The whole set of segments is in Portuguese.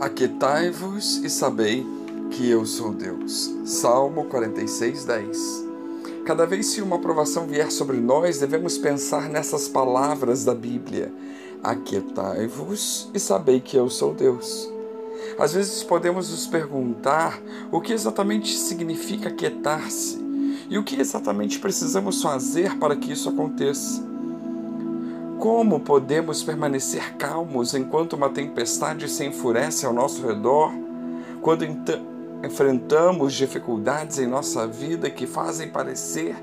Aquietai-vos e sabei que eu sou Deus. Salmo 46, 10. Cada vez que uma provação vier sobre nós, devemos pensar nessas palavras da Bíblia. Aquietai-vos e sabei que eu sou Deus. Às vezes podemos nos perguntar o que exatamente significa aquietar-se e o que exatamente precisamos fazer para que isso aconteça. Como podemos permanecer calmos enquanto uma tempestade se enfurece ao nosso redor, quando enfrentamos dificuldades em nossa vida que fazem parecer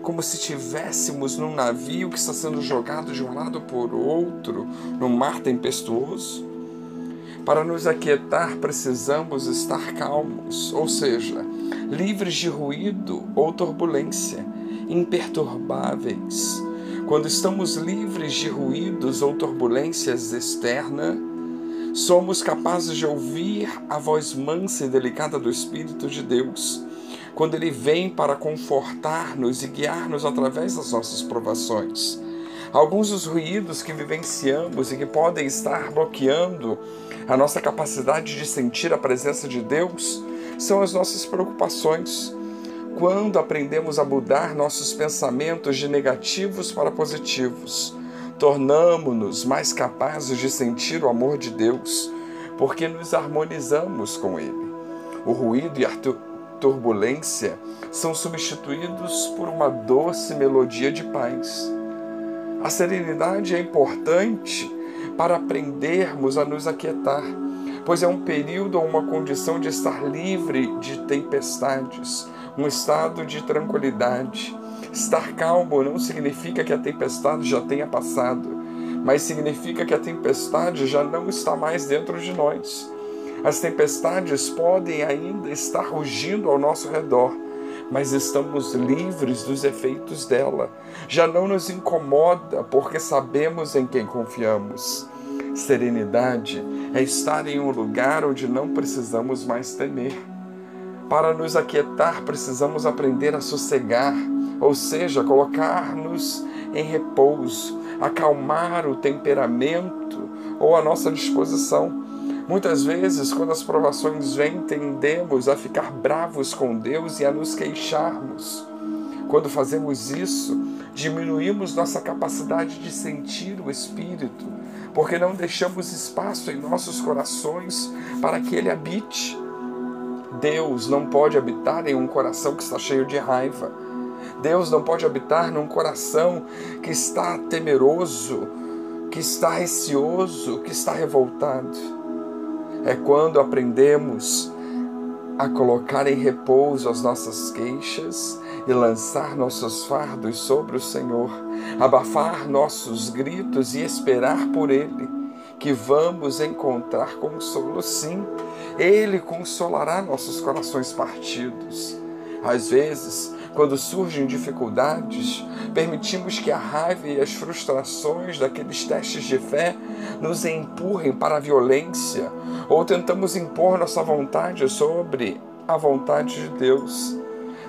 como se estivéssemos num navio que está sendo jogado de um lado por outro num mar tempestuoso? Para nos aquietar, precisamos estar calmos, ou seja, livres de ruído ou turbulência, imperturbáveis quando estamos livres de ruídos ou turbulências externas, somos capazes de ouvir a voz mansa e delicada do Espírito de Deus, quando ele vem para confortar-nos e guiar-nos através das nossas provações. Alguns dos ruídos que vivenciamos e que podem estar bloqueando a nossa capacidade de sentir a presença de Deus são as nossas preocupações quando aprendemos a mudar nossos pensamentos de negativos para positivos, tornamos-nos mais capazes de sentir o amor de Deus, porque nos harmonizamos com Ele. O ruído e a turbulência são substituídos por uma doce melodia de paz. A serenidade é importante para aprendermos a nos aquietar, pois é um período ou uma condição de estar livre de tempestades, um estado de tranquilidade. Estar calmo não significa que a tempestade já tenha passado, mas significa que a tempestade já não está mais dentro de nós. As tempestades podem ainda estar rugindo ao nosso redor, mas estamos livres dos efeitos dela. Já não nos incomoda porque sabemos em quem confiamos. Serenidade é estar em um lugar onde não precisamos mais temer. Para nos aquietar, precisamos aprender a sossegar, ou seja, colocar-nos em repouso, acalmar o temperamento ou a nossa disposição. Muitas vezes, quando as provações vêm, tendemos a ficar bravos com Deus e a nos queixarmos. Quando fazemos isso, diminuímos nossa capacidade de sentir o Espírito, porque não deixamos espaço em nossos corações para que ele habite. Deus não pode habitar em um coração que está cheio de raiva. Deus não pode habitar num coração que está temeroso, que está receoso, que está revoltado. É quando aprendemos a colocar em repouso as nossas queixas e lançar nossos fardos sobre o Senhor, abafar nossos gritos e esperar por Ele que vamos encontrar consolo sim. Ele consolará nossos corações partidos. Às vezes, quando surgem dificuldades, permitimos que a raiva e as frustrações daqueles testes de fé nos empurrem para a violência ou tentamos impor nossa vontade sobre a vontade de Deus.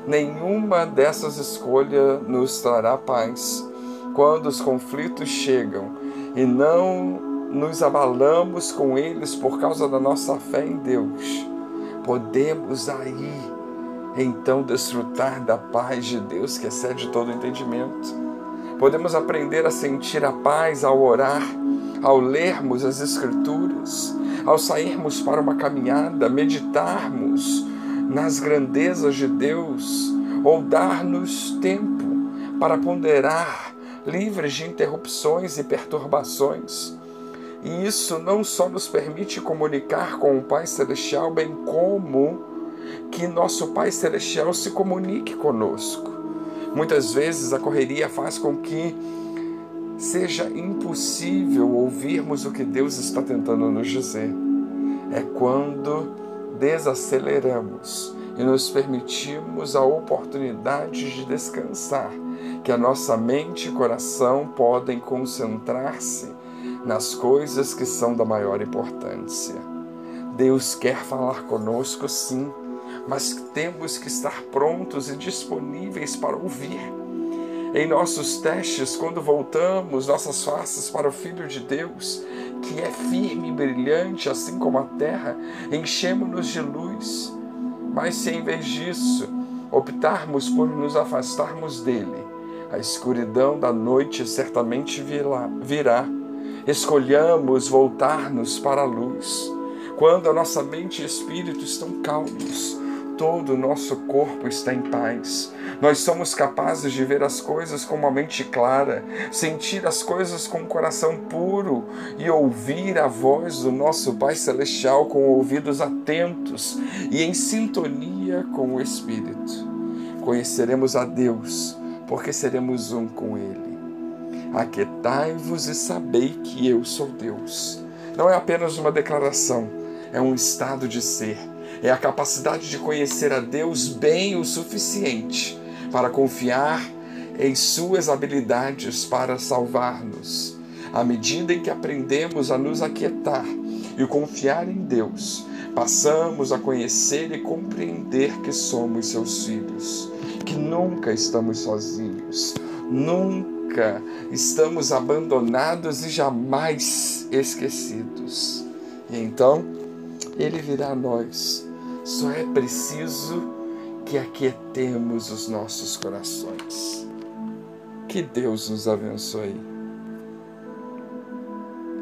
Nenhuma dessas escolhas nos trará paz. Quando os conflitos chegam e não nos abalamos com eles por causa da nossa fé em Deus, podemos aí então desfrutar da paz de Deus que excede todo entendimento. Podemos aprender a sentir a paz ao orar, ao lermos as Escrituras, ao sairmos para uma caminhada, meditarmos nas grandezas de Deus ou dar-nos tempo para ponderar, livres de interrupções e perturbações e isso não só nos permite comunicar com o Pai Celestial, bem como que nosso Pai Celestial se comunique conosco. Muitas vezes a correria faz com que seja impossível ouvirmos o que Deus está tentando nos dizer. É quando desaceleramos e nos permitimos a oportunidade de descansar, que a nossa mente e coração podem concentrar-se nas coisas que são da maior importância. Deus quer falar conosco, sim, mas temos que estar prontos e disponíveis para ouvir. em nossos testes, quando voltamos nossas faces para o Filho de Deus, que é firme e brilhante, assim como a terra, enchemos-nos de luz. Mas se em vez disso optarmos por nos afastarmos dele, a escuridão da noite certamente virá. Escolhamos voltar-nos para a luz. Quando a nossa mente e espírito estão calmos, todo o nosso corpo está em paz. Nós somos capazes de ver as coisas com uma mente clara, sentir as coisas com um coração puro e ouvir a voz do nosso Pai Celestial com ouvidos atentos e em sintonia com o Espírito. Conheceremos a Deus, porque seremos um com Ele. Aquietai-vos e sabei que eu sou Deus. Não é apenas uma declaração, é um estado de ser é a capacidade de conhecer a Deus bem o suficiente para confiar em Suas habilidades para salvar-nos. À medida em que aprendemos a nos aquietar e confiar em Deus, passamos a conhecer e compreender que somos seus filhos, que nunca estamos sozinhos, nunca estamos abandonados e jamais esquecidos. E então, Ele virá a nós só é preciso que aquietemos os nossos corações. Que Deus nos abençoe.